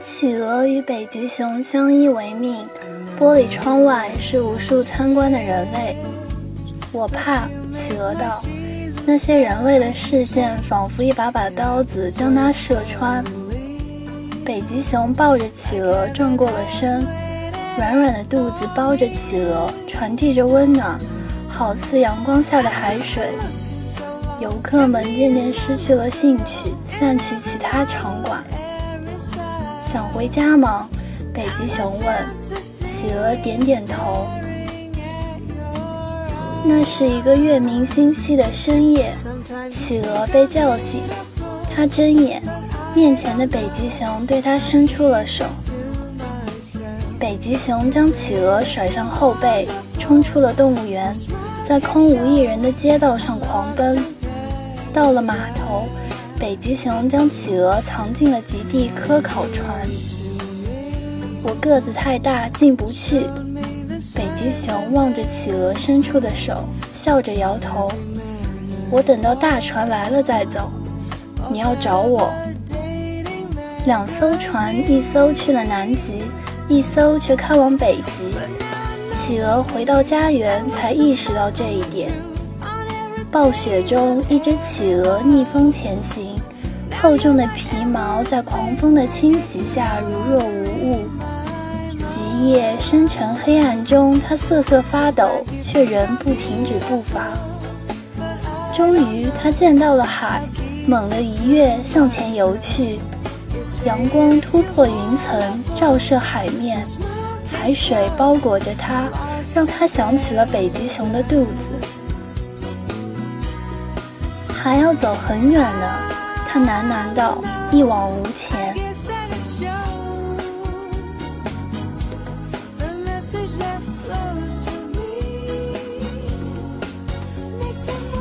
企鹅与北极熊相依为命，玻璃窗外是无数参观的人类。我怕，企鹅道，那些人类的视线仿佛一把把刀子将它射穿。北极熊抱着企鹅转过了身，软软的肚子包着企鹅，传递着温暖，好似阳光下的海水。游客们渐渐失去了兴趣，散去其他场馆。想回家吗？北极熊问。企鹅点点头。那是一个月明星稀的深夜，企鹅被叫醒。它睁眼，面前的北极熊对它伸出了手。北极熊将企鹅甩上后背，冲出了动物园，在空无一人的街道上狂奔。到了码头，北极熊将企鹅藏进了极地科考船。我个子太大，进不去。北极熊望着企鹅伸出的手，笑着摇头。我等到大船来了再走。你要找我？两艘船，一艘去了南极，一艘却开往北极。企鹅回到家园，才意识到这一点。暴雪中，一只企鹅逆风前行，厚重的皮毛在狂风的侵袭下如若无物。极夜深沉黑暗中，它瑟瑟发抖，却仍不停止步伐。终于，它见到了海，猛地一跃向前游去。阳光突破云层，照射海面，海水包裹着它，让它想起了北极熊的肚子。还要走很远呢。他喃喃道，一往无前。Message that flows to me makes it more